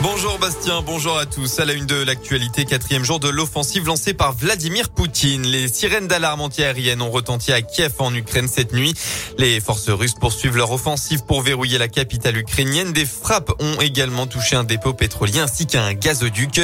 Bonjour Bastien, bonjour à tous. À la une de l'actualité, quatrième jour de l'offensive lancée par Vladimir Poutine. Les sirènes d'alarme antiaérienne ont retenti à Kiev en Ukraine cette nuit. Les forces russes poursuivent leur offensive pour verrouiller la capitale ukrainienne. Des frappes ont également touché un dépôt pétrolier ainsi qu'un gazoduc.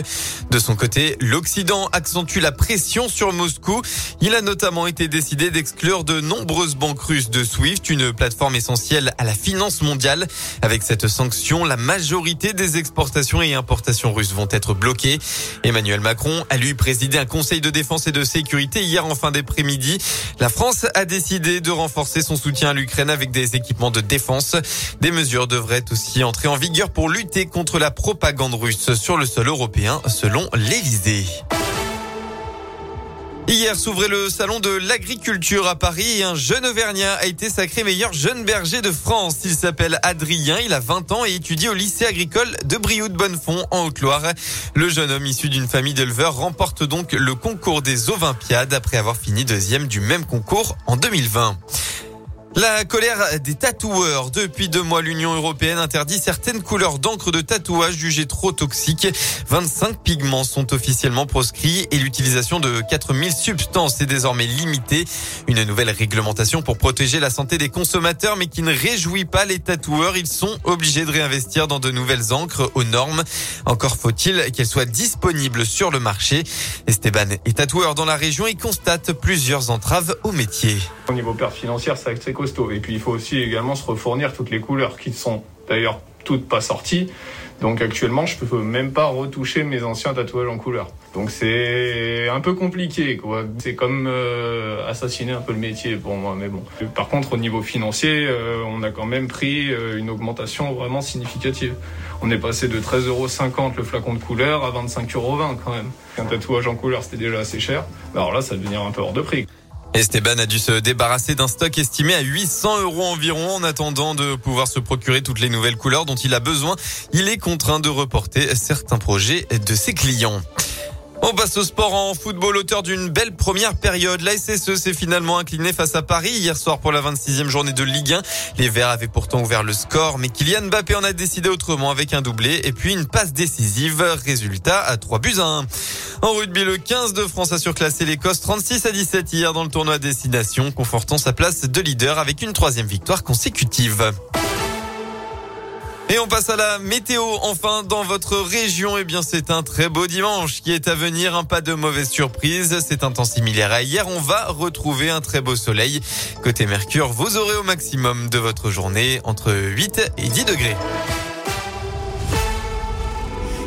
De son côté, l'Occident accentue la pression sur Moscou. Il a notamment été décidé d'exclure de nombreuses banques russes de SWIFT, une plateforme essentielle à la finance mondiale. Avec cette sanction, la majorité des exportations et importations russes vont être bloquées. Emmanuel Macron a lui présidé un conseil de défense et de sécurité hier en fin d'après-midi. La France a décidé de renforcer son soutien à l'Ukraine avec des équipements de défense. Des mesures devraient aussi entrer en vigueur pour lutter contre la propagande russe sur le sol européen selon l'Élysée. Hier s'ouvrait le salon de l'agriculture à Paris et un jeune Auvergnat a été sacré meilleur jeune berger de France. Il s'appelle Adrien, il a 20 ans et étudie au lycée agricole de Brioude-Bonnefond en Haute-Loire. Le jeune homme issu d'une famille d'éleveurs remporte donc le concours des Olympiades après avoir fini deuxième du même concours en 2020. La colère des tatoueurs. Depuis deux mois, l'Union européenne interdit certaines couleurs d'encre de tatouage jugées trop toxiques. 25 pigments sont officiellement proscrits et l'utilisation de 4000 substances est désormais limitée. Une nouvelle réglementation pour protéger la santé des consommateurs mais qui ne réjouit pas les tatoueurs. Ils sont obligés de réinvestir dans de nouvelles encres aux normes. Encore faut-il qu'elles soient disponibles sur le marché. Esteban est tatoueur dans la région et constate plusieurs entraves au métier. Et puis il faut aussi également se refournir toutes les couleurs qui sont d'ailleurs toutes pas sorties. Donc actuellement, je peux même pas retoucher mes anciens tatouages en couleur. Donc c'est un peu compliqué, quoi. C'est comme euh, assassiner un peu le métier pour moi, mais bon. Par contre, au niveau financier, euh, on a quand même pris euh, une augmentation vraiment significative. On est passé de 13,50 euros le flacon de couleur à 25,20 euros quand même. Un tatouage en couleur, c'était déjà assez cher. Alors là, ça devient un peu hors de prix. Esteban a dû se débarrasser d'un stock estimé à 800 euros environ en attendant de pouvoir se procurer toutes les nouvelles couleurs dont il a besoin. Il est contraint de reporter certains projets de ses clients. On passe au sport en football, auteur d'une belle première période. La SSE s'est finalement incliné face à Paris hier soir pour la 26e journée de Ligue 1. Les Verts avaient pourtant ouvert le score, mais Kylian Mbappé en a décidé autrement avec un doublé et puis une passe décisive. Résultat à 3 buts à 1. En rugby, le 15 de France a surclassé l'Écosse 36 à 17 hier dans le tournoi Destination, confortant sa place de leader avec une troisième victoire consécutive. Et on passe à la météo. Enfin, dans votre région, eh bien, c'est un très beau dimanche qui est à venir. Un pas de mauvaise surprise. C'est un temps similaire à hier. On va retrouver un très beau soleil. Côté Mercure, vous aurez au maximum de votre journée entre 8 et 10 degrés.